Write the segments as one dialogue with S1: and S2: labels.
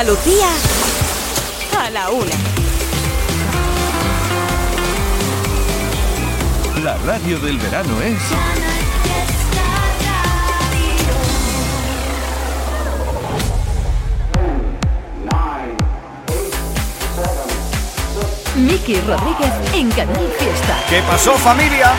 S1: Andalucía a la una.
S2: La radio del verano es...
S3: Miki Rodríguez en Canal Fiesta.
S4: ¿Qué pasó familia?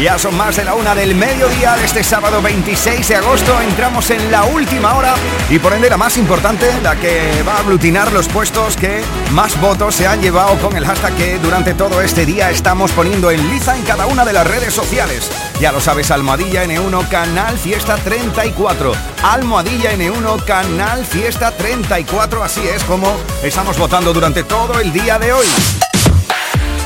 S4: Ya son más de la una del mediodía de este sábado 26 de agosto. Entramos en la última hora y por ende la más importante, la que va a aglutinar los puestos que más votos se han llevado con el hashtag que durante todo este día estamos poniendo en liza en cada una de las redes sociales. Ya lo sabes, Almohadilla N1 Canal Fiesta 34. Almohadilla N1 Canal Fiesta 34. Así es como estamos votando durante todo el día de hoy.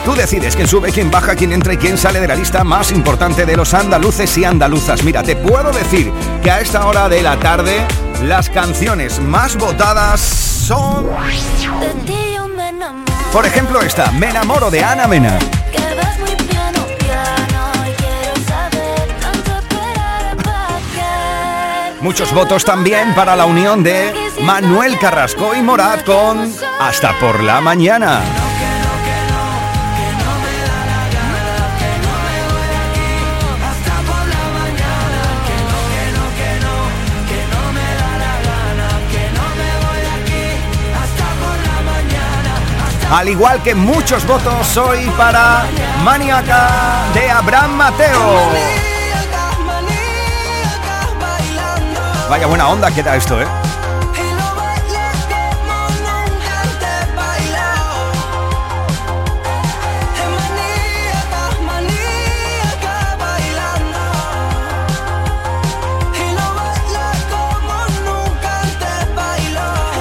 S4: Tú decides quién sube, quién baja, quién entra y quién sale de la lista más importante de los andaluces y andaluzas. Mira, te puedo decir que a esta hora de la tarde las canciones más votadas son... Por ejemplo esta, Me enamoro de Ana Mena. Muchos votos también para la unión de Manuel Carrasco y Morat con Hasta por la mañana. Al igual que muchos votos hoy para Maniaca de Abraham Mateo. Vaya buena onda que da esto, ¿eh?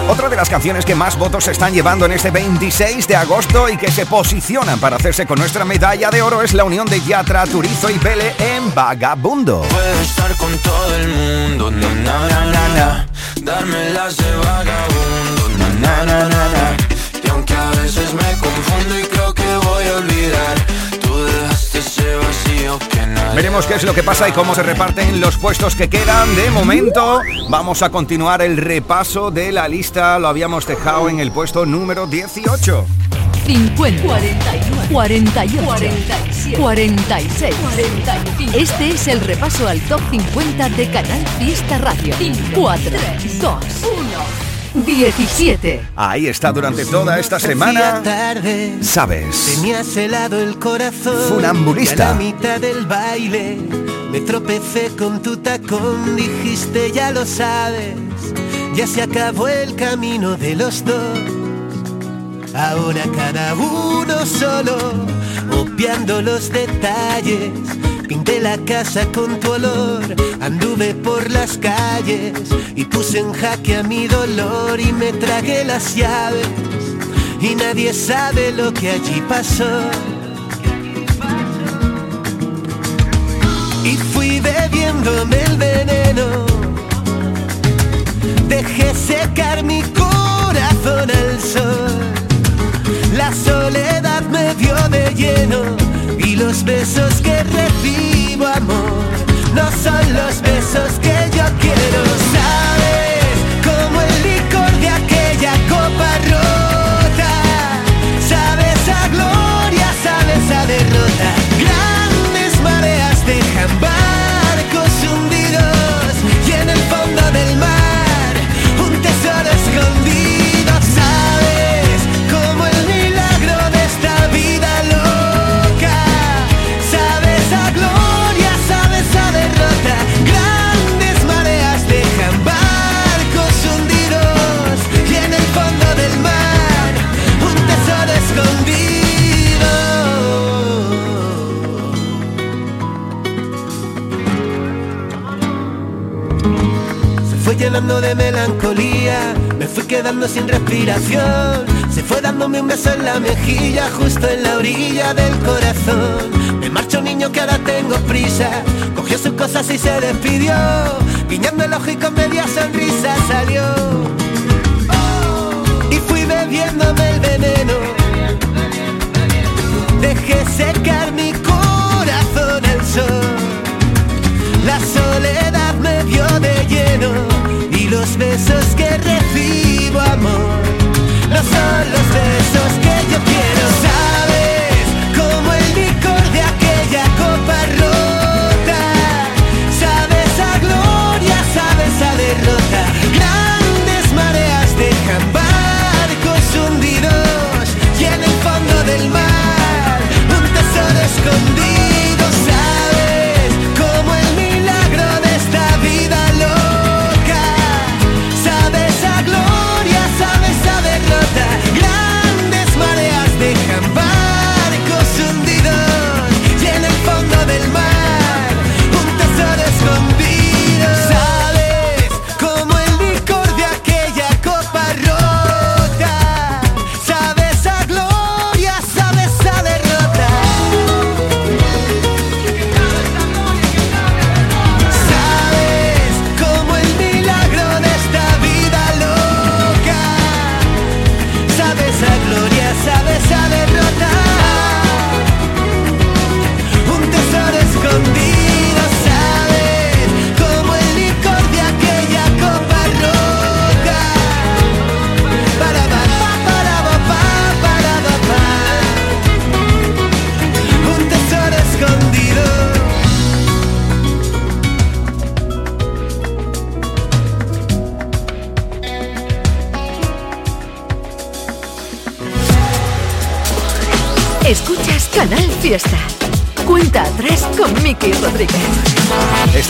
S4: Otra de las canciones que más votos se están llevando en este 26 de agosto y que se posicionan para hacerse con nuestra medalla de oro es la unión de Yatra, Turizo y Pele en Vagabundo.
S5: Estar con todo el mundo, darme las de vagabundo, y aunque a veces me confundo y creo que voy a olvidar,
S4: Veremos qué es lo que pasa y cómo se reparten los puestos que quedan. De momento, vamos a continuar el repaso de la lista. Lo habíamos dejado en el puesto número 18.
S3: 50, 41, 48, 47, 46, 45. Este es el repaso al top 50 de Canal Fiesta Radio. 4, 2, 1, 17.
S4: Ahí está durante toda esta semana.
S6: tarde
S4: Sabes.
S6: Tenías helado el corazón
S4: Funambulista.
S6: a la mitad del baile Me tropecé con tu tacón Dijiste ya lo sabes Ya se acabó el camino de los dos Ahora cada uno solo Obviando los detalles Pinté la casa con tu olor Anduve por las calles Y puse en jaque a mi dolor Y me tragué las llaves y nadie sabe lo que allí pasó. Y fui bebiéndome el veneno, dejé secar mi corazón al sol. La soledad me dio de los besos que recibo quedando sin respiración. Se fue dándome un beso en la mejilla, justo en la orilla del corazón. Me marchó un niño que ahora tengo prisa, cogió sus cosas y se despidió. Guiñando el ojo y con media sonrisa salió. Y fui bebiéndome el veneno. Dejé secar mi corazón al sol. La soledad me vio de lleno y los besos que
S3: Canal amor, no son los besos que
S6: yo quiero. Sabes como el licor de aquella copa rota, sabes a gloria, sabes a derrota. Grandes mareas dejan barcos hundidos y en el fondo del mar un tesoro escondido.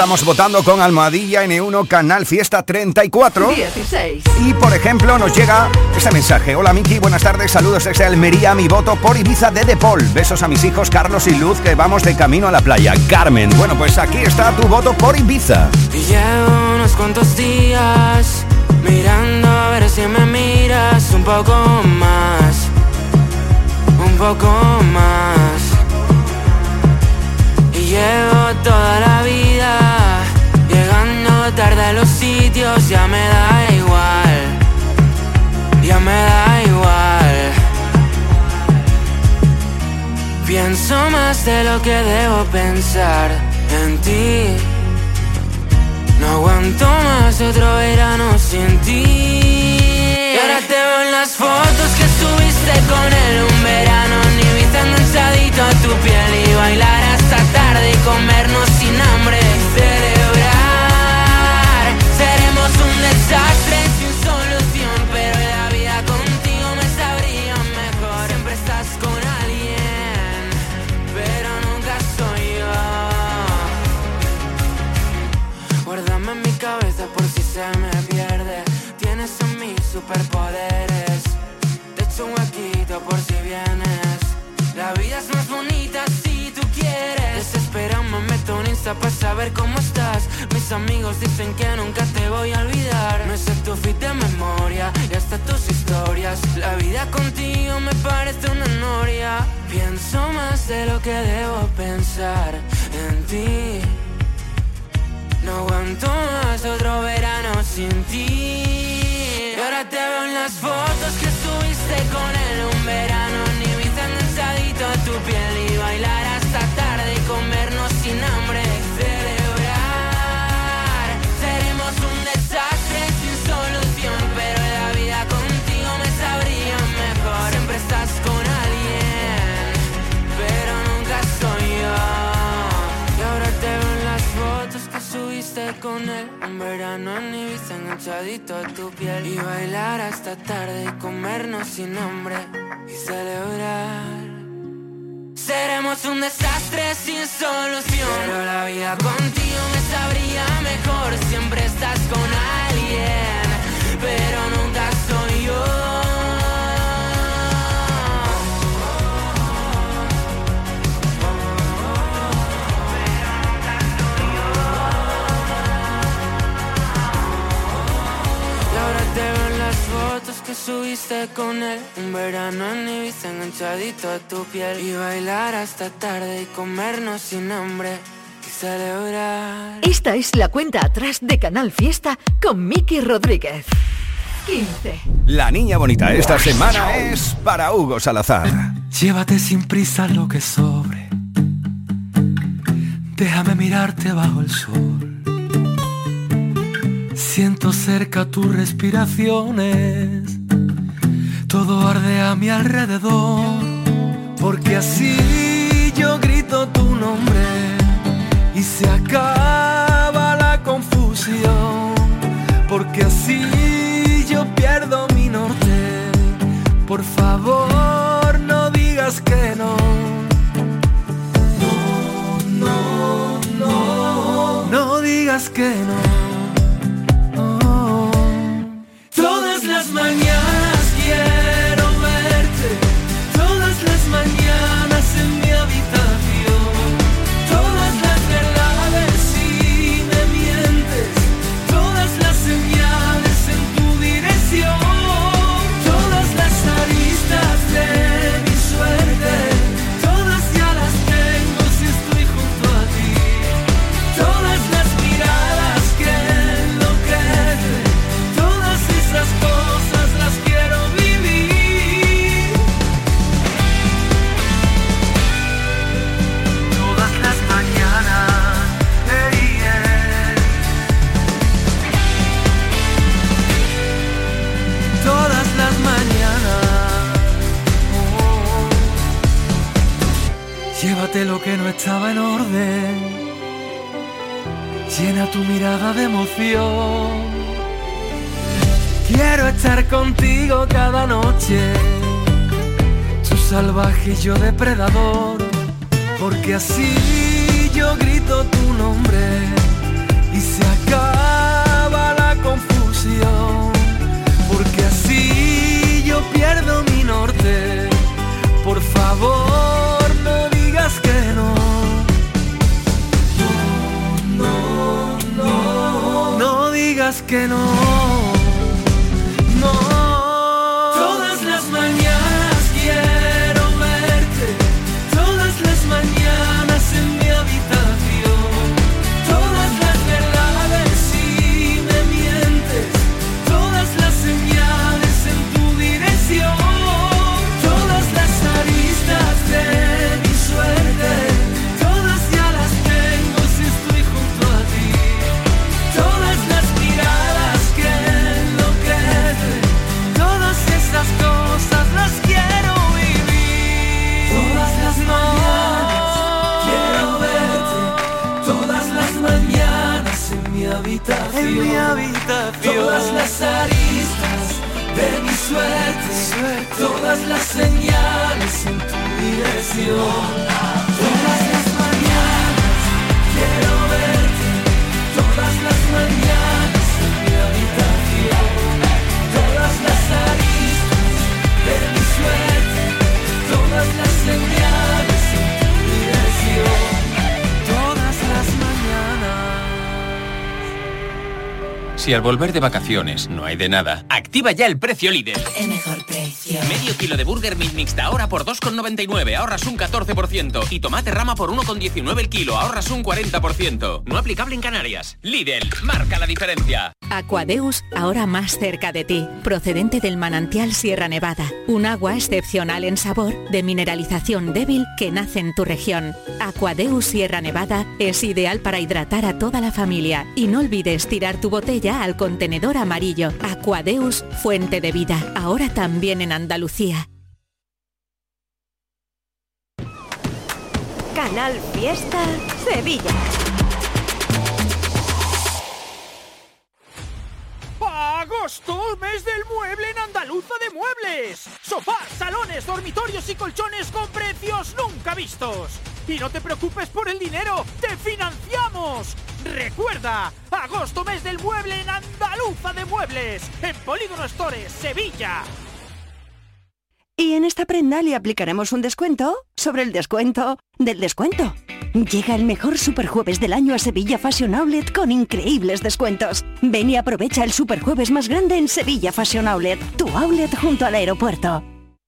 S4: Estamos votando con Almohadilla N1 Canal Fiesta 34.
S3: 16.
S4: Y por ejemplo nos llega este mensaje. Hola Miki, buenas tardes, saludos desde Almería, mi voto por Ibiza de Depol. Besos a mis hijos Carlos y Luz que vamos de camino a la playa. Carmen, bueno pues aquí está tu voto por Ibiza.
S7: Y llevo unos cuantos días mirando a ver si me miras un poco más, un poco más. Y llevo toda la vida tarde los sitios, ya me da igual, ya me da igual. Pienso más de lo que debo pensar en ti. No aguanto más otro verano sin ti. Y ahora te veo en las fotos que subiste con él un verano. Ni vista enganchadito a tu piel y bailar hasta tarde y comernos sin hambre. Desastre sin solución, pero la vida contigo me sabría mejor. Siempre estás con alguien, pero nunca soy yo. Guárdame en mi cabeza por si se me pierde. Tienes en mí superpoderes. Te echo un huequito por si vienes. La vida es más bonita quieres. Desespera, me meto en Insta para saber cómo estás. Mis amigos dicen que nunca te voy a olvidar. Me sé tu fit de memoria y hasta tus historias. La vida contigo me parece una noria. Pienso más de lo que debo pensar en ti. No aguanto más otro verano sin ti. Y ahora te veo en las fotos que subiste con él un verano. Ni a tu piel y bailar comernos sin hambre. Celebrar. Seremos un desastre sin solución, pero la vida contigo me sabría mejor. Siempre estás con alguien, pero nunca soy yo. Y ahora te veo en las fotos que subiste con él Un verano en Ibiza enganchadito a tu piel Y bailar hasta tarde y comernos sin hambre Y celebrar Seremos un desastre sin solución. Pero la vida contigo me sabría mejor. Siempre estás con alguien con él Un verano en Ibiza enganchadito a tu piel Y bailar hasta tarde y comernos sin hambre Y celebrar
S3: Esta es la cuenta atrás de Canal Fiesta con Miki Rodríguez. 15.
S4: La niña bonita esta semana es para Hugo Salazar.
S8: Llévate sin prisa lo que sobre. Déjame mirarte bajo el sol. Siento cerca tus respiraciones. Todo arde a mi alrededor. Porque así yo grito tu nombre. Y se acaba la confusión. Porque así yo pierdo mi norte. Por favor, no digas que no. No, no, no. No digas que no. Todas las mañanas contigo cada noche. Tus salvaje y yo depredador, porque así yo grito tu nombre y se acaba la confusión, porque así yo pierdo mi norte. Por favor, no digas que no. No, no, no, no digas que no. Las señales en tu dirección.
S9: Si al volver de vacaciones no hay de nada, activa ya el precio líder.
S10: El mejor precio.
S9: Medio kilo de burger meat mixta ahora por 2,99, ahorras un 14%. Y tomate rama por 1,19 el kilo, ahorras un 40%. No aplicable en Canarias. Lidl, marca la diferencia.
S11: Aquadeus, ahora más cerca de ti, procedente del manantial Sierra Nevada. Un agua excepcional en sabor, de mineralización débil que nace en tu región. Aquadeus Sierra Nevada es ideal para hidratar a toda la familia. Y no olvides tirar tu botella al contenedor amarillo. Aquadeus, fuente de vida, ahora también en Andalucía.
S1: Canal Fiesta Sevilla.
S12: ¡Agosto! ¡Mes del mueble en Andaluza de Muebles! Sofás, salones, dormitorios y colchones con precios nunca vistos. Y no te preocupes por el dinero, te financiamos. Recuerda, agosto mes del mueble en Andaluza de Muebles, en Polígono Stores, Sevilla.
S13: Y en esta prenda le aplicaremos un descuento sobre el descuento del descuento. Llega el mejor superjueves del año a Sevilla Fashion Outlet con increíbles descuentos. Ven y aprovecha el superjueves más grande en Sevilla Fashion Outlet, tu outlet junto al aeropuerto.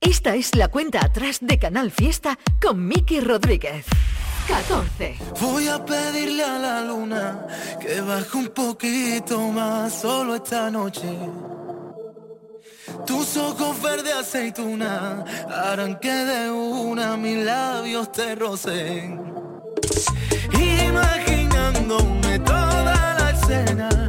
S3: Esta es la cuenta atrás de Canal Fiesta con Miki Rodríguez. 14.
S8: Voy a pedirle a la luna que baje un poquito más solo esta noche. Tus ojos verde aceituna harán que de una mis labios te rocen. Imaginándome toda la escena,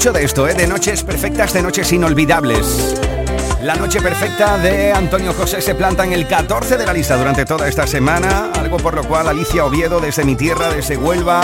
S4: mucho de esto, ¿eh? de noches perfectas, de noches inolvidables. La noche perfecta de Antonio José se planta en el 14 de la lista durante toda esta semana, algo por lo cual Alicia Oviedo desde mi tierra, desde Huelva,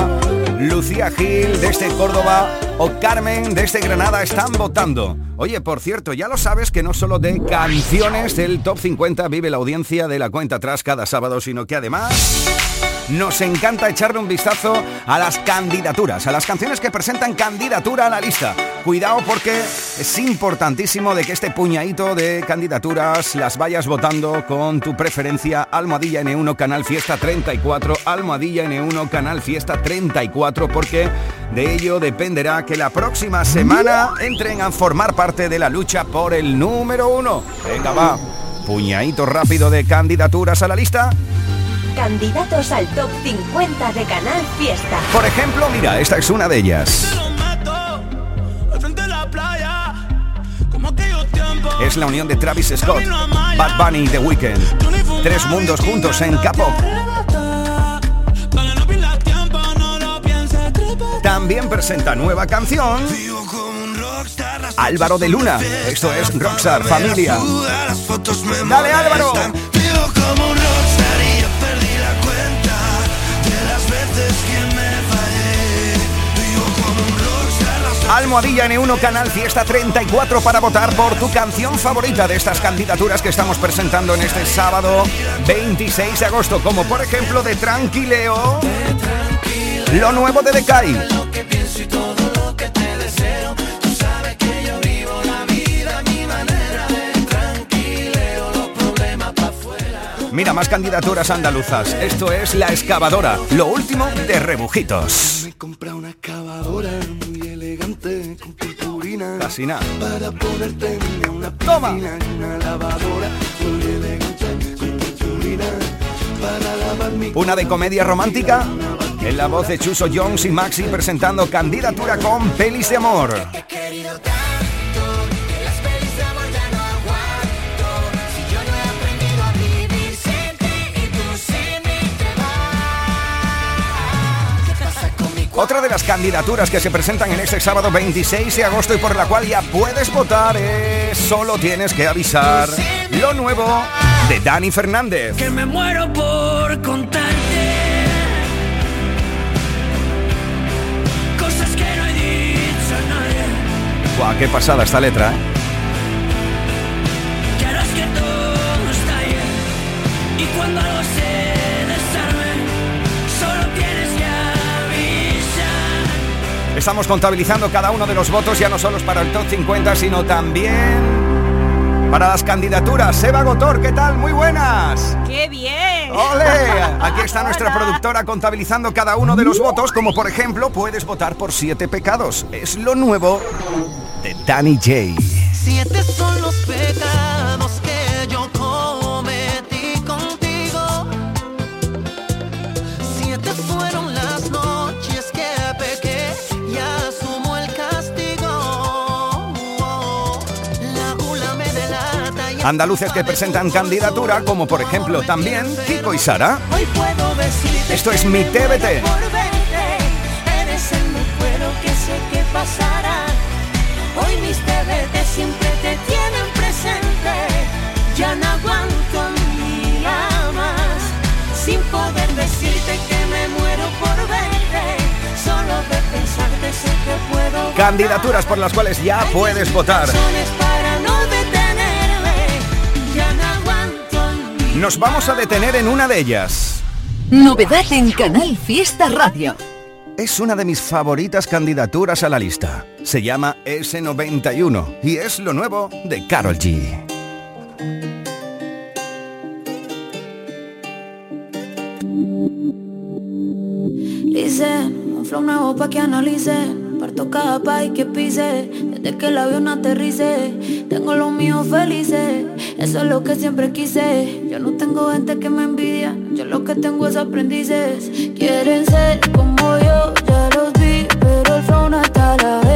S4: Lucía Gil desde Córdoba o Carmen desde Granada están votando. Oye, por cierto, ya lo sabes que no solo de canciones del Top 50 vive la audiencia de la cuenta atrás cada sábado, sino que además nos encanta echarle un vistazo a las candidaturas, a las canciones que presentan candidatura a la lista. Cuidado porque es importantísimo de que este puñadito de candidaturas las vayas votando con tu preferencia Almohadilla N1 Canal Fiesta 34, Almohadilla N1 Canal Fiesta 34, porque de ello dependerá que la próxima semana entren a formar parte de la lucha por el número uno. Venga, va. Puñadito rápido de candidaturas a la lista
S1: Candidatos al top 50 de Canal Fiesta.
S4: Por ejemplo, mira, esta es una de ellas. Es la unión de Travis Scott, Bad Bunny y The Weeknd. Tres mundos juntos en K-pop. También presenta nueva canción. Álvaro de Luna. Esto es Rockstar Familia. Dale Álvaro. Almohadilla N1 Canal Fiesta 34 para votar por tu canción favorita de estas candidaturas que estamos presentando en este sábado 26 de agosto, como por ejemplo de Tranquileo, lo nuevo de Decay. Mira, más candidaturas andaluzas. Esto es La Excavadora, lo último de Rebujitos. Casi nada.
S10: Para ponerte en una
S4: Toma.
S10: piscina una lavadora
S4: Una de comedia romántica. En la voz de Chuso Jones y Maxi presentando candidatura con Pelis de Amor. Otra de las candidaturas que se presentan en este sábado 26 de agosto y por la cual ya puedes votar es Solo tienes que avisar lo nuevo de Dani Fernández.
S14: Que me muero por contarte cosas que no he dicho a nadie.
S4: Buah, qué pasada esta letra, ¿eh?
S14: Que harás que todo está bien y cuando algo se
S4: Estamos contabilizando cada uno de los votos, ya no solo para el top 50, sino también para las candidaturas. Eva Gotor, ¿qué tal? Muy buenas.
S15: ¡Qué bien!
S4: ¡Ole! Aquí está nuestra productora contabilizando cada uno de los votos, como por ejemplo puedes votar por siete pecados. Es lo nuevo de Danny J.
S8: Siete son los pecados
S4: Andaluces que presentan candidatura, como por ejemplo también Kiko y Sara. Esto es mi TBT.
S8: por verte. Eres el recuerdo que sé que pasará. Hoy mis TBT siempre te tienen presente. Ya no aguanto un día más sin poder decirte que me muero por verte. Solo de pensarte sé que puedo.
S4: Candidaturas por las cuales ya puedes votar. Nos vamos a detener en una de ellas.
S3: Novedad en Canal Fiesta Radio.
S4: Es una de mis favoritas candidaturas a la lista. Se llama S91 y es lo nuevo de Carol G.
S16: Dicen, un flow nuevo pa' que analicen Parto cada país que pise. Desde que el avión aterrice Tengo los míos felices Eso es lo que siempre quise. Yo no tengo gente que me envidia Yo lo que tengo es aprendices. Quieren ser como yo, ya los vi Pero el flow no la venta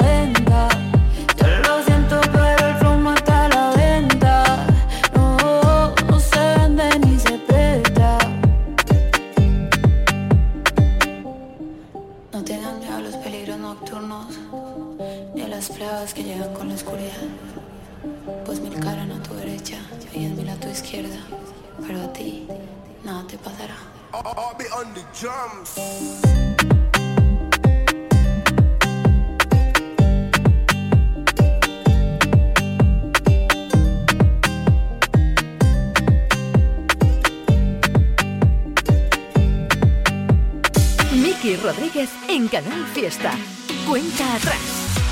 S17: Que llegan con la oscuridad. Pues mil caran a tu derecha y diez mil a tu izquierda, pero a ti nada te pasará.
S3: Miki Rodríguez en Canal Fiesta. Cuenta atrás.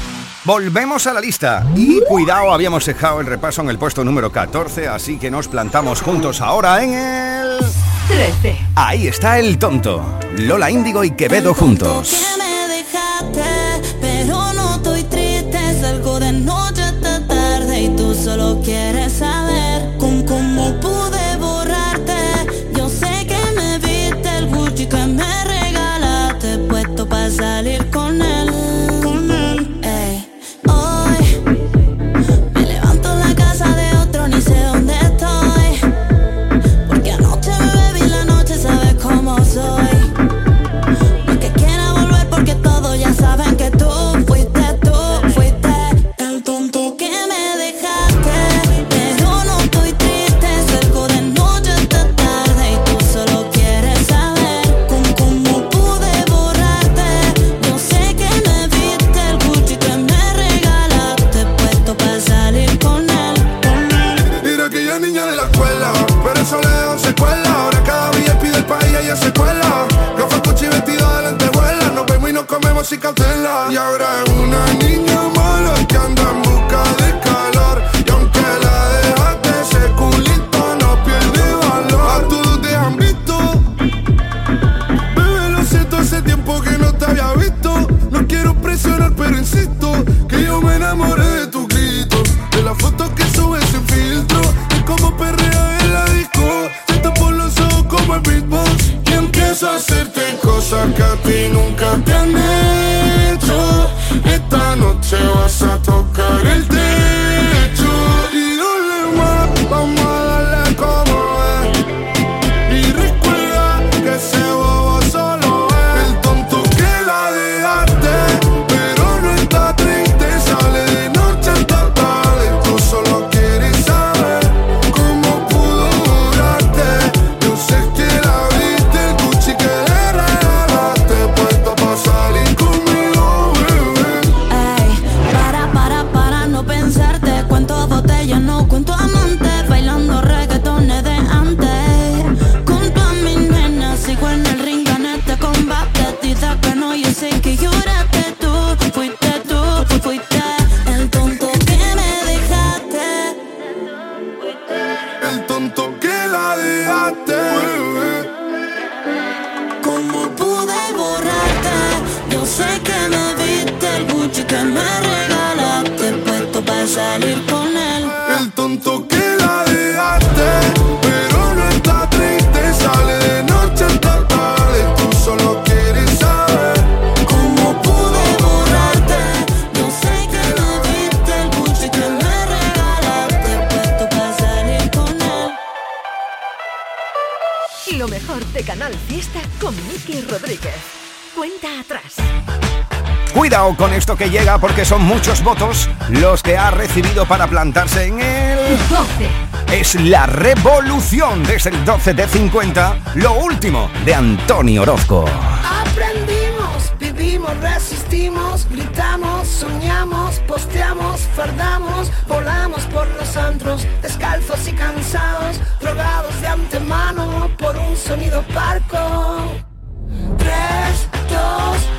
S18: Volvemos a la lista. Y cuidado, habíamos dejado el repaso en el puesto número 14, así que nos plantamos juntos ahora en el...
S3: 13.
S18: Ahí está el tonto. Lola Índigo y Quevedo juntos.
S19: Te que
S4: llega porque son muchos votos los que ha recibido para plantarse en el 12. Es la revolución desde el 12 de 50, lo último de Antonio Orozco.
S20: Aprendimos, vivimos, resistimos, gritamos, soñamos, posteamos, fardamos, volamos por los antros, descalzos y cansados, drogados de antemano por un sonido parco. 3, 2,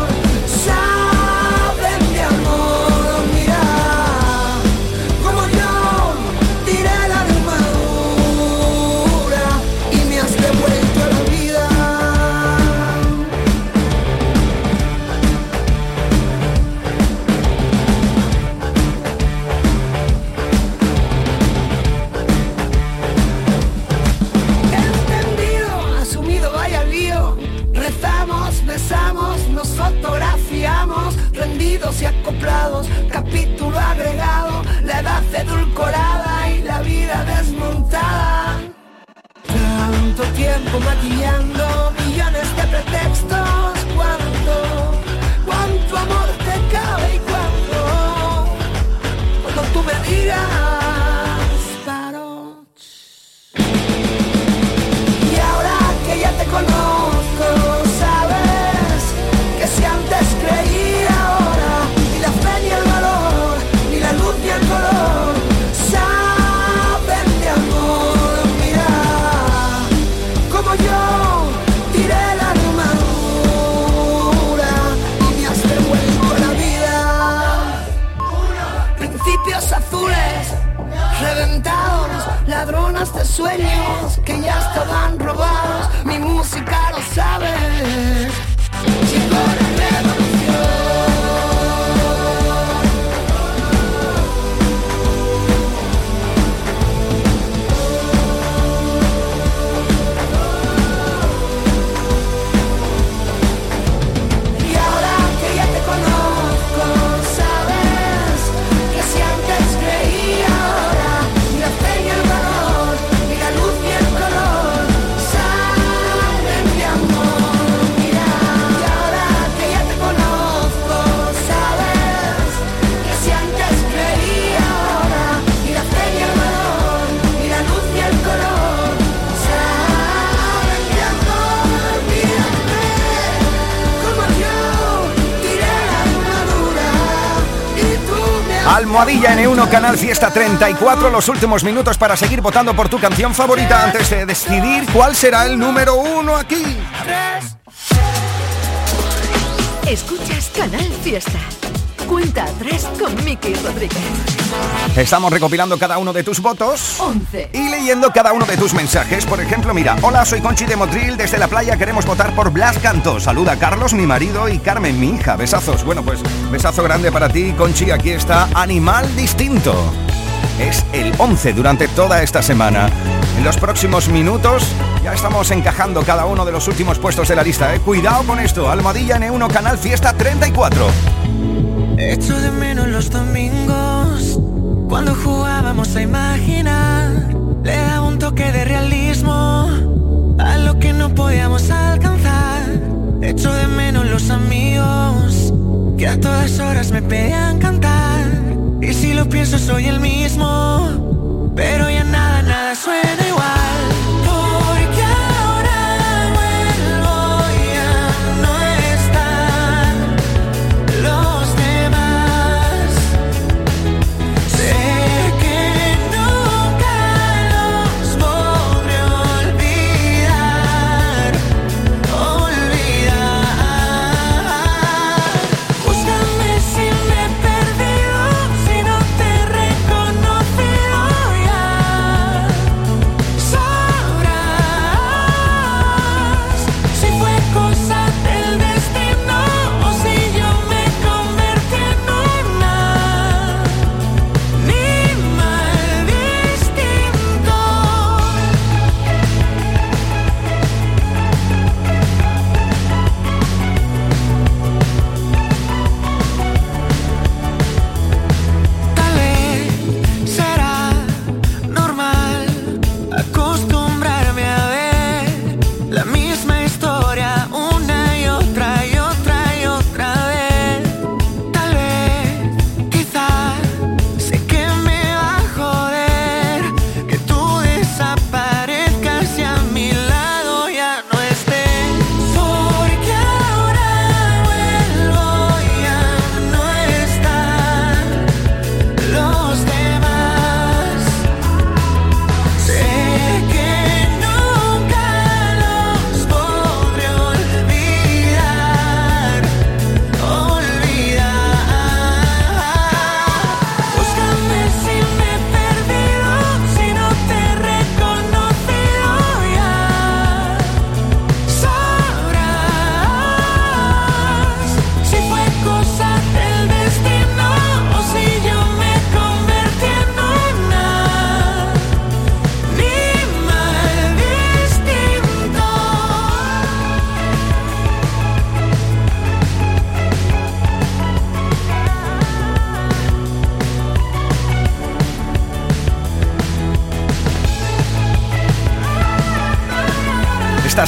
S20: capítulo agregado, la edad edulcorada y la vida desmontada. Tanto tiempo maquillando millones de pretextos, cuánto, cuánto amor te cabe y cuánto, cuando tú me digas, sueños que ya estaban robados. Mi música lo sabe. Llegó la
S4: Almohadilla N1 Canal Fiesta 34, los últimos minutos para seguir votando por tu canción favorita antes de decidir cuál será el número uno aquí.
S3: Escuchas Canal Fiesta. Cuenta atrás con Miki Rodríguez.
S4: Estamos recopilando cada uno de tus votos
S3: 11.
S4: y leyendo cada uno de tus mensajes. Por ejemplo, mira, hola, soy Conchi de Motril, desde la playa queremos votar por Blas Canto. Saluda a Carlos, mi marido, y Carmen, mi hija. Besazos. Bueno, pues besazo grande para ti, Conchi. Aquí está Animal Distinto. Es el 11 durante toda esta semana. En los próximos minutos ya estamos encajando cada uno de los últimos puestos de la lista. ¿eh? Cuidado con esto. Almohadilla N1 Canal Fiesta 34.
S8: Echo de menos los domingos cuando jugábamos a imaginar. Le daba un toque de realismo a lo que no podíamos alcanzar. Echo de menos los amigos que a todas horas me pedían cantar. Y si lo pienso soy el mismo, pero ya nada, nada suena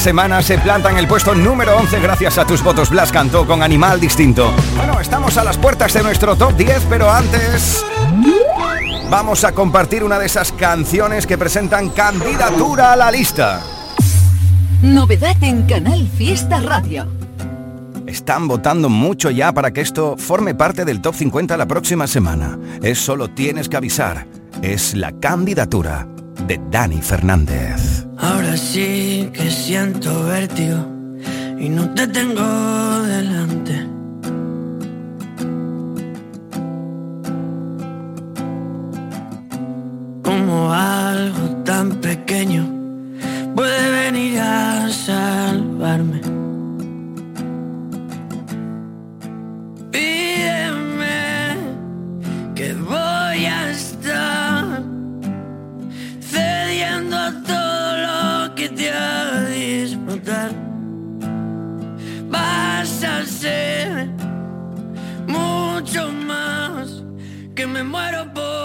S4: semana se planta en el puesto número 11 gracias a tus votos. Blas cantó con Animal Distinto. Bueno, estamos a las puertas de nuestro top 10, pero antes vamos a compartir una de esas canciones que presentan candidatura a la lista.
S3: Novedad en Canal Fiesta Radio.
S4: Están votando mucho ya para que esto forme parte del top 50 la próxima semana. Es solo tienes que avisar. Es la candidatura de Dani Fernández.
S8: Ahora sí que siento vértigo y no te tengo delante. Como algo tan pequeño puede venir a salvarme. Me muero por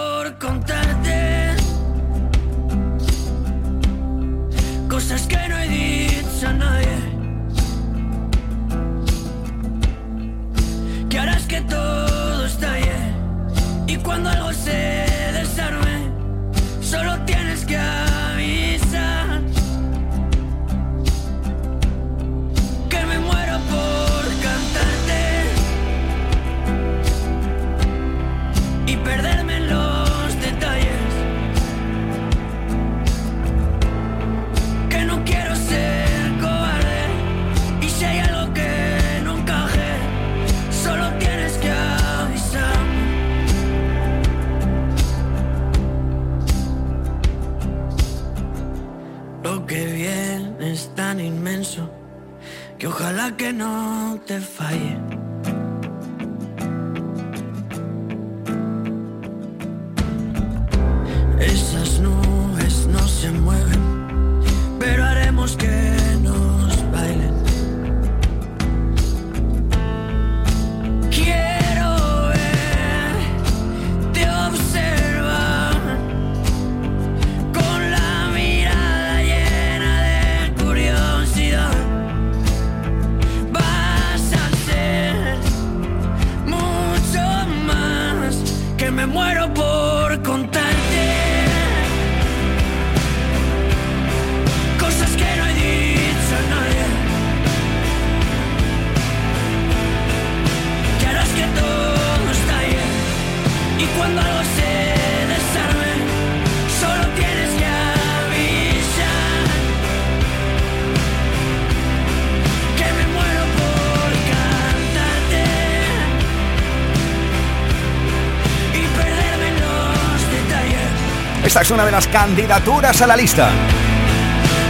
S4: Esta es una de las candidaturas a la lista.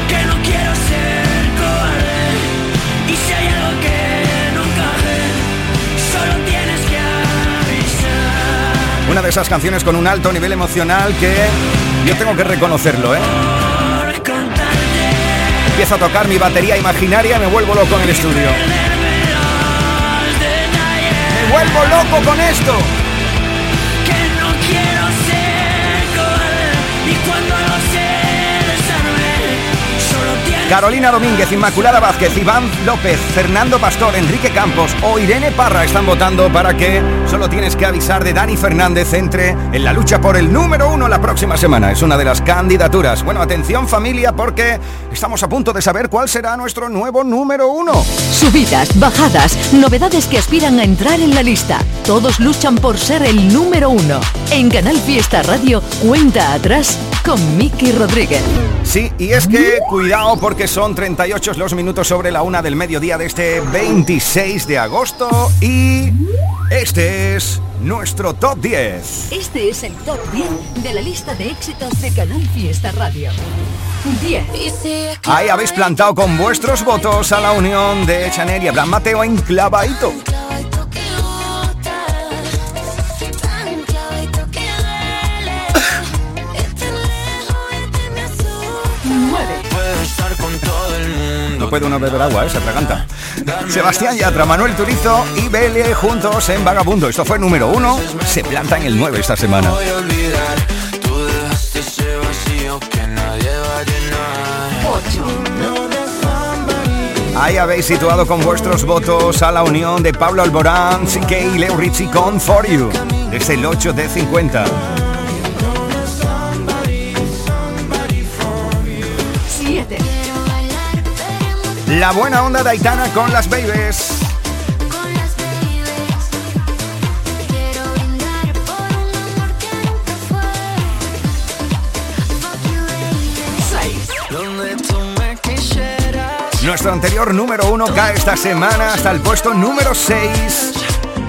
S8: Que no quiero ser cobarde. Y si hay algo que no encaje, solo tienes que avisar.
S4: Una de esas canciones con un alto nivel emocional que yo tengo que reconocerlo, ¿eh? Empiezo a tocar mi batería imaginaria y me vuelvo loco en el estudio. ¡Me vuelvo loco con esto! Carolina Domínguez, Inmaculada Vázquez, Iván López, Fernando Pastor, Enrique Campos o Irene Parra están votando para que solo tienes que avisar de Dani Fernández entre en la lucha por el número uno la próxima semana. Es una de las candidaturas. Bueno, atención familia porque estamos a punto de saber cuál será nuestro nuevo número uno.
S3: Subidas, bajadas, novedades que aspiran a entrar en la lista. Todos luchan por ser el número uno. En Canal Fiesta Radio, cuenta atrás con Miki Rodríguez.
S4: Sí, y es que cuidado porque son 38 los minutos sobre la una del mediodía de este 26 de agosto y este es nuestro top 10.
S3: Este es el top 10 de la lista de éxitos de Canal Fiesta Radio. 10.
S4: Ahí habéis plantado con vuestros votos a la unión de Chanel y Abraham Mateo en clavadito. No puede uno beber agua, ¿eh? se atraganta. Sebastián Yatra, Manuel Turizo y Bele juntos en Vagabundo. Esto fue número uno. Se planta en el 9 esta semana. Ahí habéis situado con vuestros votos a la unión de Pablo Alborán, CK y Leo Ritchie con For You, desde el 8 de 50. La buena onda de Aitana con las babies. Nuestro anterior número uno cae esta semana hasta el puesto número 6.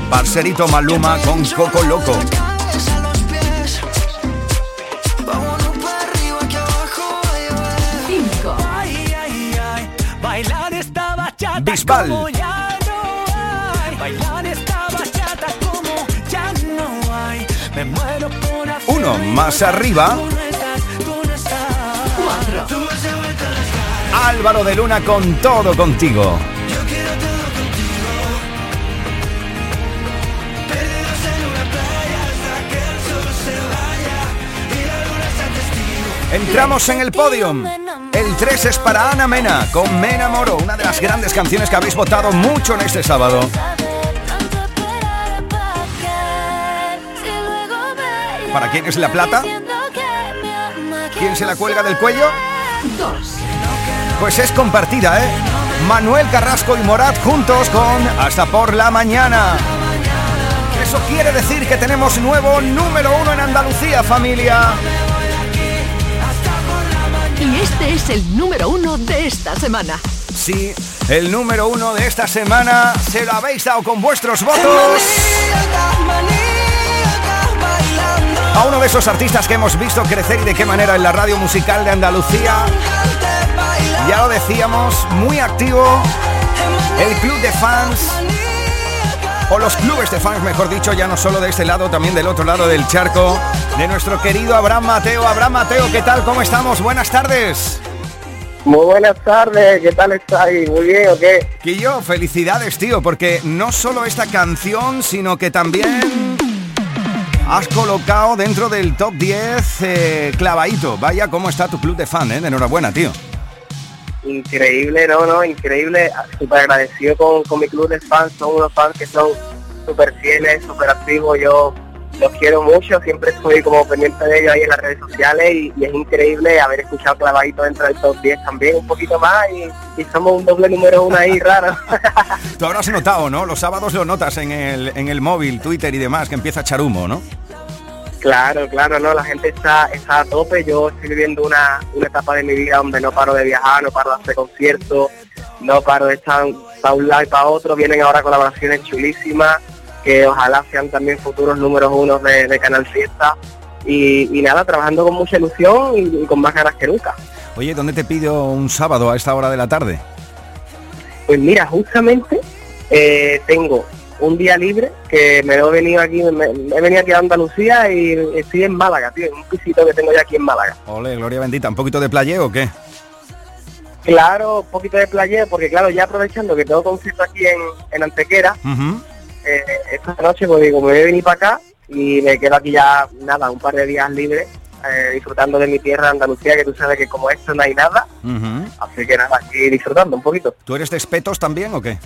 S4: Barcerito Maluma con Coco Loco.
S8: Bachata
S4: Bisbal.
S8: como ya no hay. Bailar esta bachata como ya no hay. Me muero por hacer
S4: Uno más arriba,
S8: Tú no estás, tú no estás.
S3: Cuatro.
S8: Tú has vuelto a las
S4: Álvaro de Luna con todo contigo. Entramos en el podium. El 3 es para Ana Mena con Me enamoro, una de las grandes canciones que habéis votado mucho en este sábado. ¿Para quién es la plata? ¿Quién se la cuelga del cuello?
S3: Dos.
S4: Pues es compartida, ¿eh? Manuel Carrasco y Morat juntos con Hasta por la mañana. Eso quiere decir que tenemos nuevo número uno en Andalucía, familia.
S3: Este es el número uno de esta semana.
S4: Sí, el número uno de esta semana se lo habéis dado con vuestros votos. A uno de esos artistas que hemos visto crecer y de qué manera en la radio musical de Andalucía. Ya lo decíamos, muy activo. El club de fans. O los clubes de fans, mejor dicho, ya no solo de este lado, también del otro lado del charco, de nuestro querido Abraham Mateo. Abraham Mateo, ¿qué tal? ¿Cómo estamos? Buenas tardes.
S21: Muy buenas tardes, ¿qué tal estáis? ¿Muy bien o qué?
S4: Quillo, felicidades, tío, porque no solo esta canción, sino que también has colocado dentro del top 10 eh, clavadito. Vaya, cómo está tu club de fan, ¿eh? De enhorabuena, tío.
S21: Increíble, no, no, increíble. Súper agradecido con, con mi club de fans. Son unos fans que son súper fieles, súper activos. Yo los quiero mucho, siempre estoy como pendiente de ellos ahí en las redes sociales y, es increíble haber escuchado clavadito dentro del top 10 también un poquito más y, y somos un doble número uno ahí raro.
S4: Tú habrás notado, ¿no? Los sábados lo notas en el, en el móvil, Twitter y demás, que empieza a echar humo, ¿no?
S21: Claro, claro, no, la gente está, está a tope. Yo estoy viviendo una, una etapa de mi vida donde no paro de viajar, no paro de hacer conciertos, no paro de estar para un lado y para otro. Vienen ahora colaboraciones chulísimas que ojalá sean también futuros números unos de, de Canal Fiesta. Y, y nada, trabajando con mucha ilusión y, y con más ganas que nunca.
S4: Oye, ¿dónde te pido un sábado a esta hora de la tarde?
S21: Pues mira, justamente eh, tengo un día libre que me he venido aquí, me, he venido aquí a Andalucía y estoy en Málaga, tío, en un pisito que tengo ya aquí en Málaga.
S4: Ole, gloria bendita, ¿un poquito de playeo o qué?
S21: Claro, un poquito de playa, porque claro, ya aprovechando que tengo concierto aquí en, en Antequera, eh, esta noche pues digo, me voy a venir para acá y me quedo aquí ya, nada, un par de días libres, eh, disfrutando de mi tierra Andalucía, que tú sabes que como esto no hay nada, así que nada, aquí disfrutando un poquito.
S4: ¿Tú eres de espetos también o qué?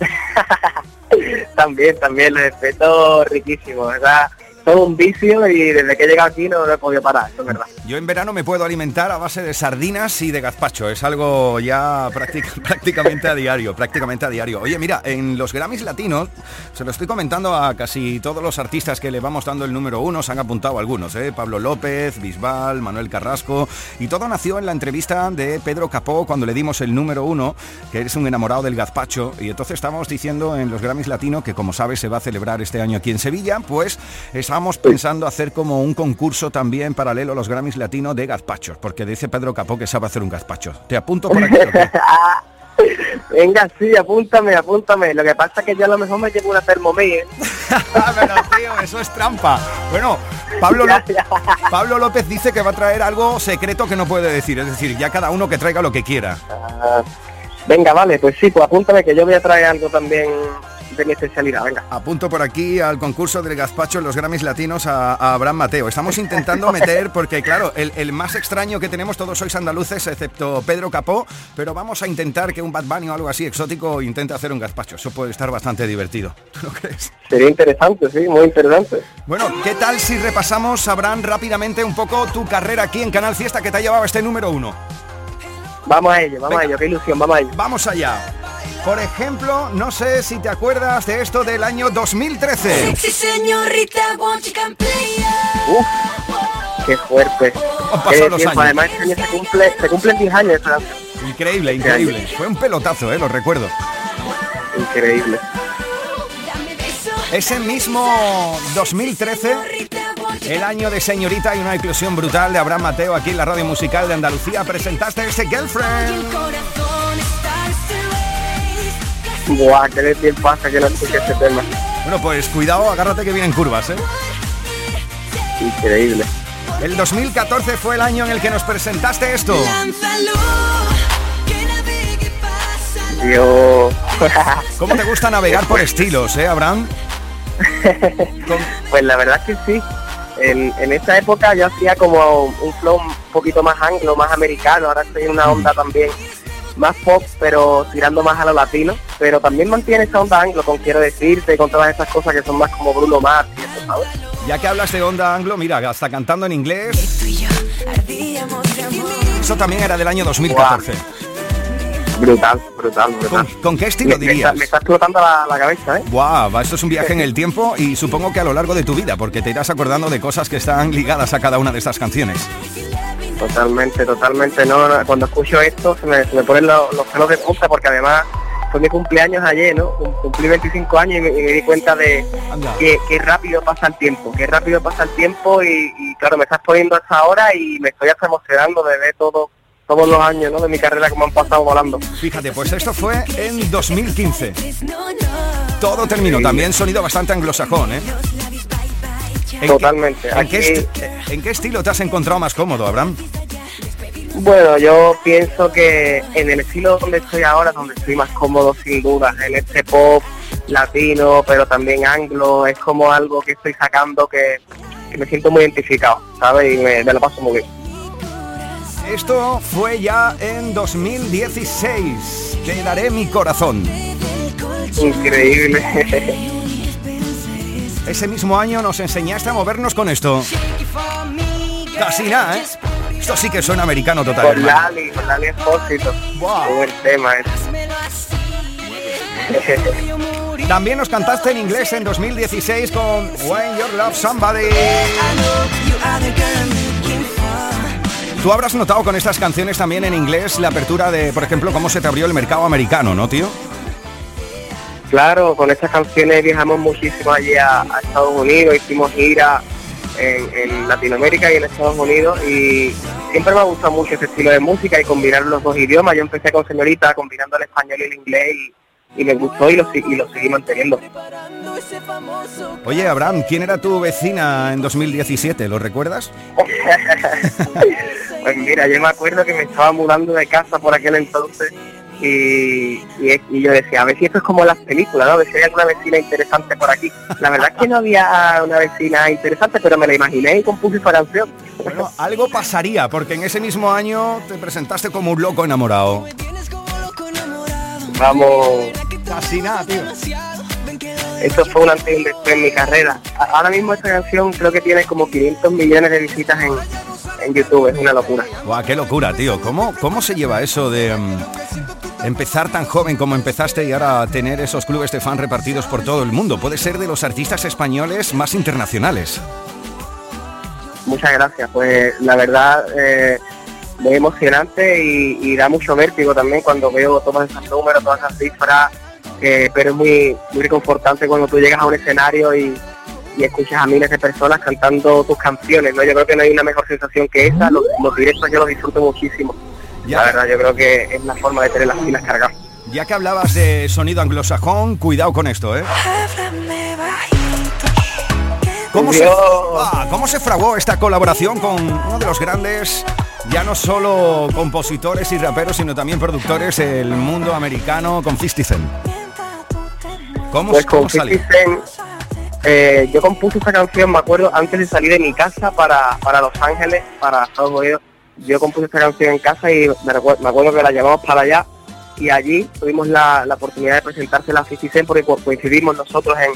S21: también, también, los respeto riquísimo, ¿verdad? Todo un vicio y desde que he llegado aquí no lo he podido parar, eso es verdad.
S4: Yo en verano me puedo alimentar a base de sardinas y de gazpacho. Es algo ya práctic- prácticamente a diario, prácticamente a diario. Oye, mira, en los Grammys latinos, se lo estoy comentando a casi todos los artistas que le vamos dando el número uno, se han apuntado algunos, ¿eh? Pablo López, Bisbal, Manuel Carrasco, y todo nació en la entrevista de Pedro Capó cuando le dimos el número uno, que eres un enamorado del gazpacho, y entonces estábamos diciendo en los Grammys latinos que como sabes se va a celebrar este año aquí en Sevilla, pues estábamos pensando hacer como un concurso también paralelo a los Grammys latinos de gazpachos, porque dice Pedro Capó que sabe hacer un gazpacho. ¿Te apunto por aquí? qué?
S21: Venga, sí, apúntame, apúntame. Lo que pasa es que yo a lo mejor me llevo una Thermomix.
S4: Pero tío, eso es trampa. Bueno, Pablo López dice que va a traer algo secreto que no puede decir, es decir, ya cada uno que traiga lo que quiera.
S21: Ah, venga, vale, pues sí, pues apúntame que yo voy a traer algo también de mi especialidad, venga.
S4: Apunto por aquí al concurso del gazpacho en los Grammys Latinos a, a Abraham Mateo. Estamos intentando meter, porque claro, el, el más extraño que tenemos todos sois andaluces, excepto Pedro Capó, pero vamos a intentar que un Bad Bunny o algo así exótico intente hacer un gazpacho. Eso puede estar bastante divertido. ¿Tú no crees?
S21: Sería interesante, sí, muy interesante.
S4: Bueno, ¿qué tal si repasamos, Abraham, rápidamente un poco tu carrera aquí en Canal Fiesta que te ha llevado a este número uno?
S21: Vamos a ello, vamos a ello, qué ilusión, vamos a ello.
S4: Vamos allá. Por ejemplo, no sé si te acuerdas de esto del año 2013.
S14: Sexy señorita, won't you come play?
S21: Uf, qué fuerte. Qué
S4: los años.
S21: Además, este año se, cumple, se cumplen 10 años.
S4: Increíble, increíble. Fue un pelotazo, eh, lo recuerdo.
S21: Increíble.
S4: Ese mismo 2013, el año de señorita y una inclusión brutal de Abraham Mateo aquí en la radio musical de Andalucía, presentaste ese Girlfriend.
S21: Buah, qué de tiempo hace que no escuché este tema.
S4: Bueno, pues cuidado, agárrate que vienen curvas, ¿eh?
S21: Increíble.
S4: El 2014 fue el año en el que nos presentaste esto.
S21: Dios.
S4: ¿Cómo te gusta navegar por estilos, eh, Abraham?
S21: Pues la verdad es que sí. En, en esa época yo hacía como un flow un poquito más anglo, más americano. Ahora estoy en una onda también más pop, pero tirando más a lo latino. Pero también mantiene esa onda anglo, con quiero decirte, con todas esas cosas que son más como Bruno Mars y eso, ¿sabes?
S4: Ya que hablas de onda anglo, mira, hasta cantando en inglés. Eso también era del año 2014.
S21: Brutal, brutal, brutal.
S4: ¿Con, con qué estilo
S21: Me- me
S4: dirías?
S21: está- Me está explotando la, la cabeza, ¿eh?
S4: Guau, esto es un viaje en el tiempo y supongo que a lo largo de tu vida, porque te irás acordando de cosas que están ligadas a cada una de estas canciones.
S21: Totalmente, totalmente. No, no, cuando escucho esto se me, se me ponen los pelos de punta porque además fue mi cumpleaños ayer, ¿no? Cum- Cumplí 25 años y me, y me di cuenta de que, que rápido pasa el tiempo, que rápido pasa el tiempo y, y, claro, me estás poniendo hasta ahora y me estoy hasta emocionando de ver todo, todos los años, ¿no? De mi carrera como han pasado volando.
S4: Fíjate, pues esto fue en 2015. Todo terminó, también sonido bastante anglosajón, ¿eh? ¿En qué-
S21: Totalmente.
S4: ¿En qué, ¿En qué estilo te has encontrado más cómodo, Abraham?
S21: Bueno, yo pienso que en el estilo donde estoy ahora, donde estoy más cómodo sin duda, en este pop latino, pero también anglo, es como algo que estoy sacando que, que me siento muy identificado, ¿sabes? Y me, me lo paso muy bien.
S4: Esto fue ya en 2016. Te daré mi corazón.
S21: Increíble.
S4: Ese mismo año nos enseñaste a movernos con esto. Casi nada, ¿eh? Esto sí que suena americano total.
S21: Con
S4: hermano.
S21: Lali, con Lali Espósito. Buen tema ese.
S4: También nos cantaste en inglés en 2016 con When You Love Somebody. Tú habrás notado con estas canciones también en inglés la apertura de, por ejemplo, cómo se te abrió el mercado americano, ¿no, tío?
S21: Claro, con estas canciones viajamos muchísimo allí a, a Estados Unidos, hicimos gira en, en Latinoamérica y en Estados Unidos y siempre me ha gustado mucho ese estilo de música y combinar los dos idiomas. Yo empecé con señorita combinando el español y el inglés y, y me gustó y lo, y lo seguí manteniendo.
S4: Oye, Abraham, ¿quién era tu vecina en 2017? ¿Lo recuerdas?
S21: Pues mira, yo me acuerdo que me estaba mudando de casa por aquel entonces y, y- y yo decía, a ver si esto es como las películas, ¿no? A ver si hay alguna vecina interesante por aquí. La verdad es que no había una vecina interesante, pero me la imaginé y compuse esa canción.
S4: Bueno, algo pasaría, porque en ese mismo año te presentaste como un loco enamorado.
S21: Vamos,
S4: Casi nada, tío.
S21: esto fue un antes y un después en mi carrera. Ahora mismo esta canción creo que tiene como 500 millones de visitas en, en YouTube, es una locura.
S4: Guau, qué locura, tío. ¿Cómo, cómo se lleva eso de mm, empezar tan joven como empezaste y ahora tener esos clubes de fan repartidos por todo el mundo? Puede ser de los artistas españoles más internacionales.
S21: Muchas gracias, pues la verdad eh, muy emocionante y, da mucho vértigo también cuando veo todos esos números, todas esas cifras, pero es muy, muy reconfortante cuando tú llegas a un escenario y, escuchas a miles de personas cantando tus canciones, ¿no? Yo creo que no hay una mejor sensación que esa, los directos yo los disfruto muchísimo. La verdad, yo creo que es la forma de tener las pilas cargadas.
S4: Ya que hablabas de sonido anglosajón, cuidado con esto, ¿eh? ¿Cómo se. Ah, ¿Cómo se fraguó esta colaboración con uno de los grandes, ya no solo compositores y raperos, sino también productores del mundo americano con 50 Cent? ¿Cómo,
S21: Pues
S4: cómo
S21: con
S4: salió?
S21: 50 Cent, eh, yo compuse esta canción, me acuerdo, antes de salir de mi casa para, para Los Ángeles, para Estados Unidos. Yo compuse esta canción en casa y me, recuer- me acuerdo que la llevamos para allá y allí tuvimos la, la oportunidad de presentársela a 50 Cent porque co- coincidimos nosotros en,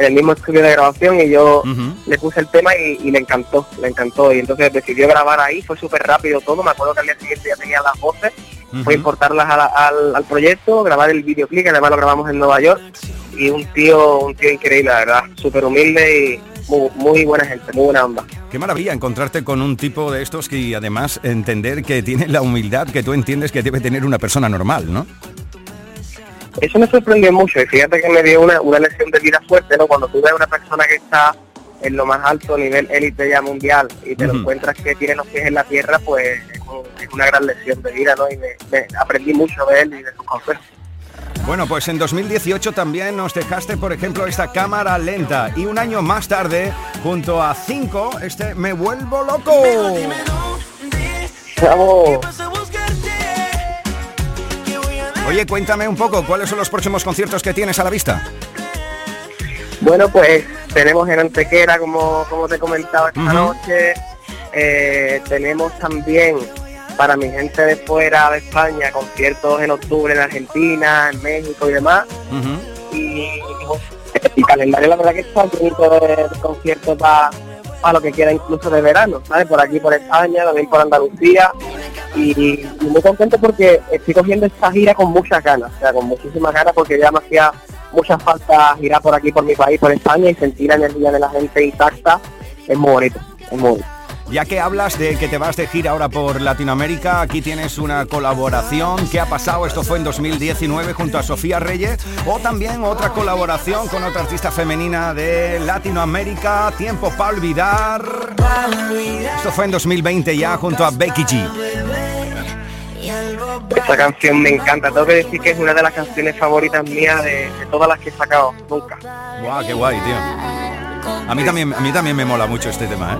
S21: en el mismo estudio de grabación y yo le puse el tema y, y le encantó, le encantó. Y entonces decidió grabar ahí, fue súper rápido todo. Me acuerdo que al día siguiente ya tenía las voces, fue importarlas a la- al, al proyecto, grabar el videoclip, además lo grabamos en Nueva York. Y un tío, un tío increíble, la verdad, súper humilde y muy, muy buena gente, muy buena onda.
S4: Qué maravilla encontrarte con un tipo de estos que además entender que tiene la humildad que tú entiendes que debe tener una persona normal, ¿no?
S21: Eso me sorprendió mucho y fíjate que me dio una, una lección de vida fuerte, ¿no? Cuando tú ves a una persona que está en lo más alto nivel élite ya mundial y te lo encuentras que tiene los pies en la tierra, pues es, un- es una gran lección de vida, ¿no? Y me, me aprendí mucho de él y de sus consejos.
S4: Bueno, pues en 2018 también nos dejaste, por ejemplo, esta cámara lenta y un año más tarde, junto a 5, este Me Vuelvo Loco.
S21: Bravo.
S4: Oye, cuéntame un poco, ¿cuáles son los próximos conciertos que tienes a la vista?
S21: Bueno, pues tenemos en Antequera, como, como te comentaba esta noche. Eh, tenemos también para mi gente de fuera de España conciertos en octubre en Argentina, en México y demás. Y el calendario la verdad que está bonito de, de conciertos para lo que queda incluso de verano, ¿sabes? Por aquí, por España, también por Andalucía. Y, y muy contento porque estoy cogiendo esta gira con muchas ganas, o sea, con muchísimas ganas porque ya me hacía mucha falta girar por aquí, por mi país, por España y sentir la energía de la gente intacta. Es muy bonito, es muy bonito.
S4: Ya que hablas de que te vas de gira ahora por Latinoamérica, aquí tienes una colaboración. ¿Qué ha pasado? Esto fue en 2019 junto a Sofía Reyes. O también otra colaboración con otra artista femenina de Latinoamérica, Tiempo para olvidar. Esto fue en 2020 ya junto a Becky G.
S21: Esta canción me encanta, tengo que decir que es una de las canciones favoritas mías de, de todas las que he sacado nunca.
S4: Guau, qué guay, tío. A mí también, a mí también me mola mucho este tema, ¿eh?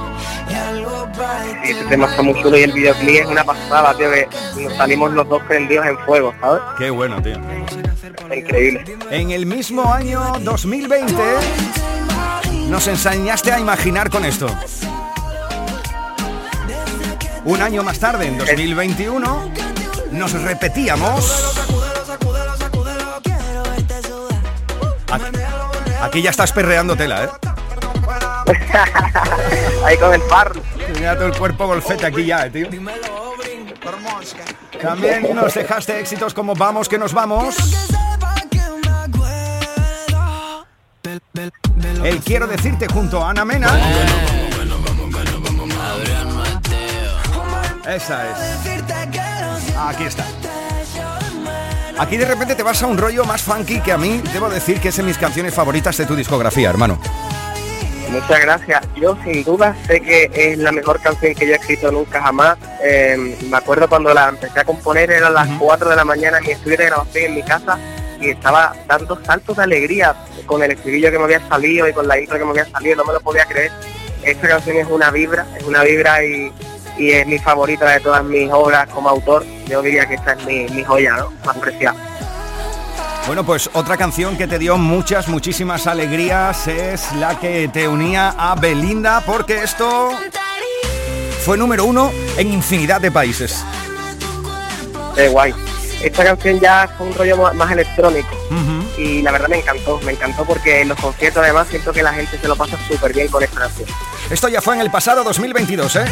S21: Este tema está muy chulo y el videoclip es una pasada, tío, que nos salimos los dos prendidos en fuego, ¿sabes?
S4: Qué bueno, tío.
S21: Increíble.
S4: En el mismo año 2020 nos enseñaste a imaginar con esto. Un año más tarde, en 2021, nos repetíamos. Aquí, aquí ya estás perreando tela, ¿eh?
S21: Ahí con el par.
S4: Mira todo el cuerpo golfete aquí ya, eh, tío. También nos dejaste éxitos como Vamos que nos vamos. El quiero decirte junto a Ana Mena. Esa es. Aquí está. Aquí de repente te vas a un rollo más funky que a mí debo decir que es de mis canciones favoritas de tu discografía, hermano.
S21: Muchas gracias. Yo sin duda sé que es la mejor canción que yo he escrito nunca jamás. Eh, me acuerdo cuando la empecé a componer, eran las 4 de la mañana en mi estudio de grabación en mi casa y estaba dando saltos de alegría con el estribillo que me había salido y con la intro que me había salido, no me lo podía creer. Esta canción es una vibra, es una vibra y, y es mi favorita de todas mis obras como autor. Yo diría que esta es mi, mi joya, ¿no? Más preciada.
S4: Bueno, pues otra canción que te dio muchas, muchísimas alegrías es la que te unía a Belinda, porque esto fue número uno en infinidad de países.
S21: Qué guay. Esta canción ya fue un rollo más- electrónico y la verdad me encantó, me encantó porque en los conciertos además siento que la gente se lo pasa súper bien con esta canción.
S4: Esto ya fue en el pasado 2022, ¿eh?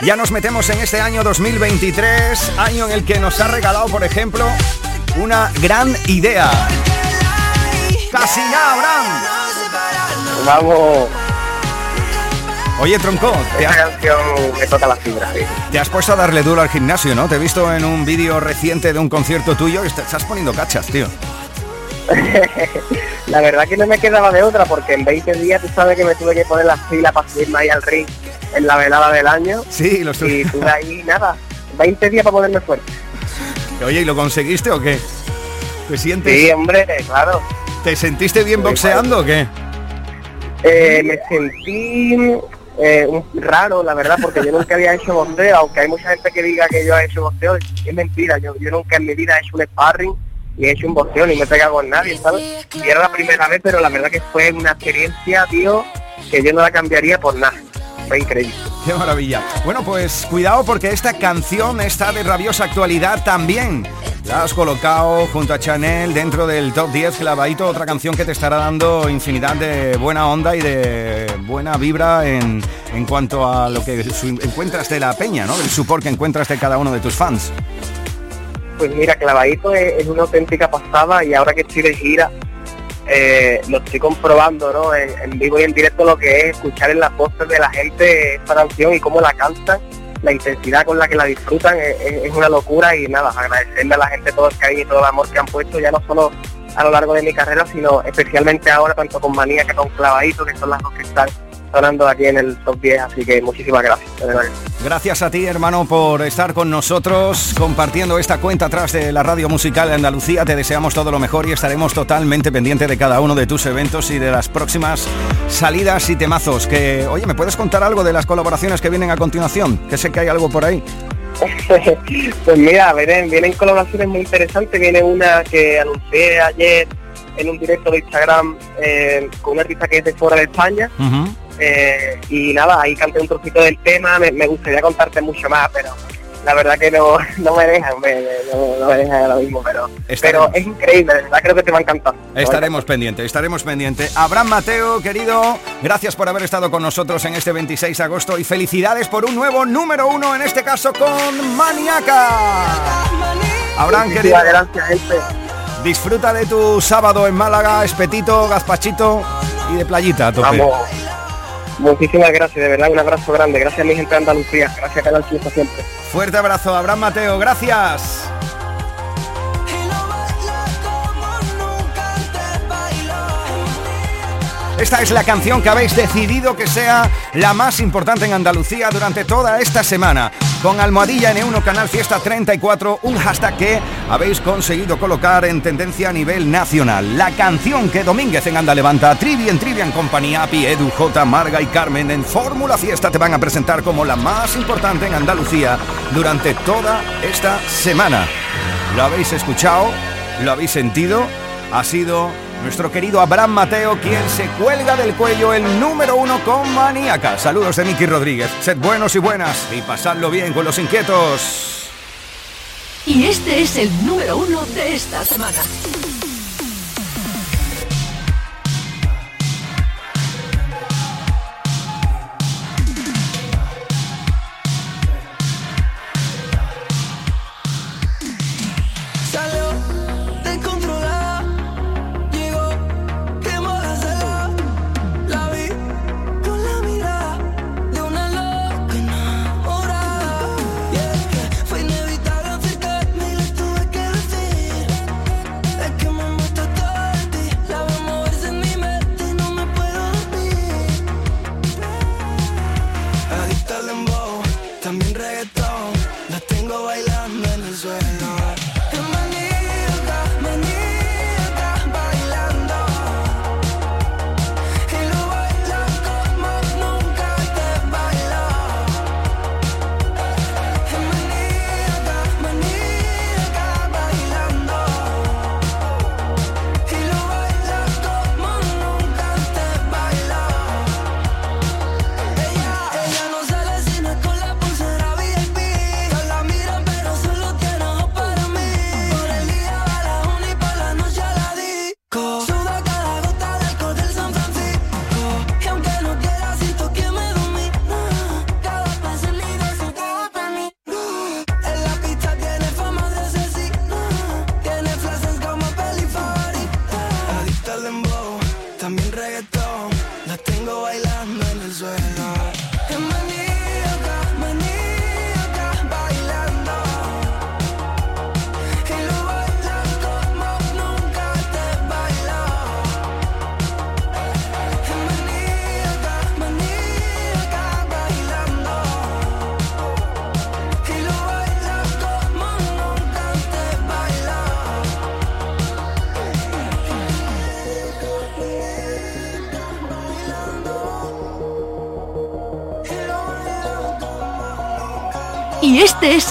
S4: Ya nos metemos en este año 2023, año en el que nos ha regalado, por ejemplo, una gran idea. Casi ya, Abraham.
S21: Vamos.
S4: Oye, tronco, te has,
S21: canción me toca la fibra. sí.
S4: te has puesto a darle duro al gimnasio, ¿no? Te he visto en un vídeo reciente de un concierto tuyo y te estás poniendo cachas, tío.
S21: la verdad que no me quedaba de otra porque en 20 días tú sabes que me tuve que poner la fila para subirme ahí al ring en la velada del año
S4: Sí, lo estoy...
S21: y tuve ahí nada, 20 días para ponerme fuerte.
S4: Oye, ¿y lo conseguiste o qué? ¿Te sientes?
S21: Sí, hombre, claro.
S4: ¿Te sentiste bien boxeando o qué?
S21: Eh, me sentí eh, raro, la verdad, porque yo nunca había hecho boxeo, aunque hay mucha gente que diga que yo he hecho boxeo, es mentira, yo, yo nunca en mi vida he hecho un sparring y he hecho un boxeo ni me he pegado con nadie, ¿sabes? Y era la primera vez, pero la verdad que fue una experiencia, tío, que yo no la cambiaría por nada. Fue increíble.
S4: Qué maravilla. Bueno, pues cuidado porque esta canción está de rabiosa actualidad también. La has colocado junto a Chanel dentro del top 10 clavadito, otra canción que te estará dando infinidad de buena onda y de buena vibra en, en cuanto a lo que su- encuentras de la peña, ¿no? Del support que encuentras de cada uno de tus fans.
S21: Pues mira, Clavadito es, una auténtica pasada y ahora que estoy de gira, eh, lo estoy comprobando, ¿no? En, vivo y en directo lo que es escuchar en las voces de la gente esta canción y cómo la cantan, la intensidad con la que la disfrutan es, es- es una locura y nada, agradecerle a la gente todo el cariño y todo el amor que han puesto, ya no solo a lo largo de mi carrera, sino especialmente ahora, tanto con Manía que con Clavadito, que son las dos que están sonando aquí en el top 10, así que muchísimas gracias.
S4: Gracias a ti, hermano, por estar con nosotros compartiendo esta cuenta atrás de la radio musical de Andalucía. Te deseamos todo lo mejor y estaremos totalmente pendientes de cada uno de tus eventos y de las próximas salidas y temazos. Que, oye, ¿me puedes contar algo de las colaboraciones que vienen a continuación? Que sé que hay algo por ahí.
S21: pues mira, vienen, vienen colaboraciones muy interesantes. Viene una que anuncié ayer en un directo de Instagram eh, con una artista que es de fuera de España. Eh, y nada, ahí canté un trocito del tema. Me, me gustaría contarte mucho más, pero la verdad que no, no me dejan, me- no, no me dejan ahora mismo. Pero, pero es increíble, de verdad creo que te va a encantar.
S4: Estaremos pendientes, estaremos pendientes. Abraham Mateo, querido, gracias por haber estado con nosotros en este 26 de agosto y felicidades por un nuevo número uno, en este caso con Maniaca. Abraham, querido.
S21: Gracias, gente.
S4: Disfruta de tu sábado en Málaga, espetito, gazpachito y de playita a tope.
S21: Vamos. Muchísimas gracias, de verdad, un abrazo grande. Gracias a mi gente de Andalucía, gracias a Canal Fiesta siempre.
S4: Fuerte abrazo, Abraham Mateo, gracias. Esta es la canción que habéis decidido que sea la más importante en Andalucía durante toda esta semana. Con Almohadilla N1 Canal Fiesta 34, un hashtag que habéis conseguido colocar en tendencia a nivel nacional. La canción que Domínguez en Anda levanta, Trivi en Trivian Compañía, Api, Edu, J, Marga y Carmen en Fórmula Fiesta te van a presentar como la más importante en Andalucía durante toda esta semana. ¿Lo habéis escuchado? ¿Lo habéis sentido? Ha sido nuestro querido Abraham Mateo quien se cuelga del cuello el número uno con maníaca. Saludos de Miki Rodríguez. Sed buenos y buenas y pasadlo bien con los inquietos.
S20: Y este es el número uno de esta semana.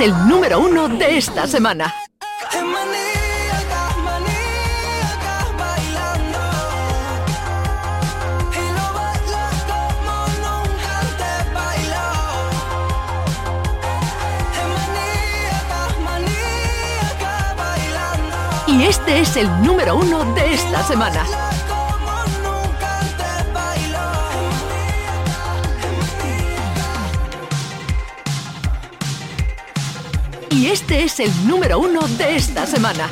S22: El
S3: número uno de esta semana.
S14: Y
S3: este es el número uno de esta semana. Este es el número uno de esta semana.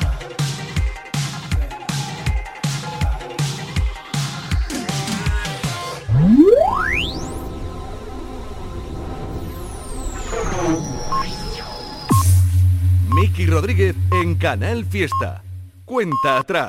S23: Miki Rodríguez en Canal Fiesta. Cuenta atrás.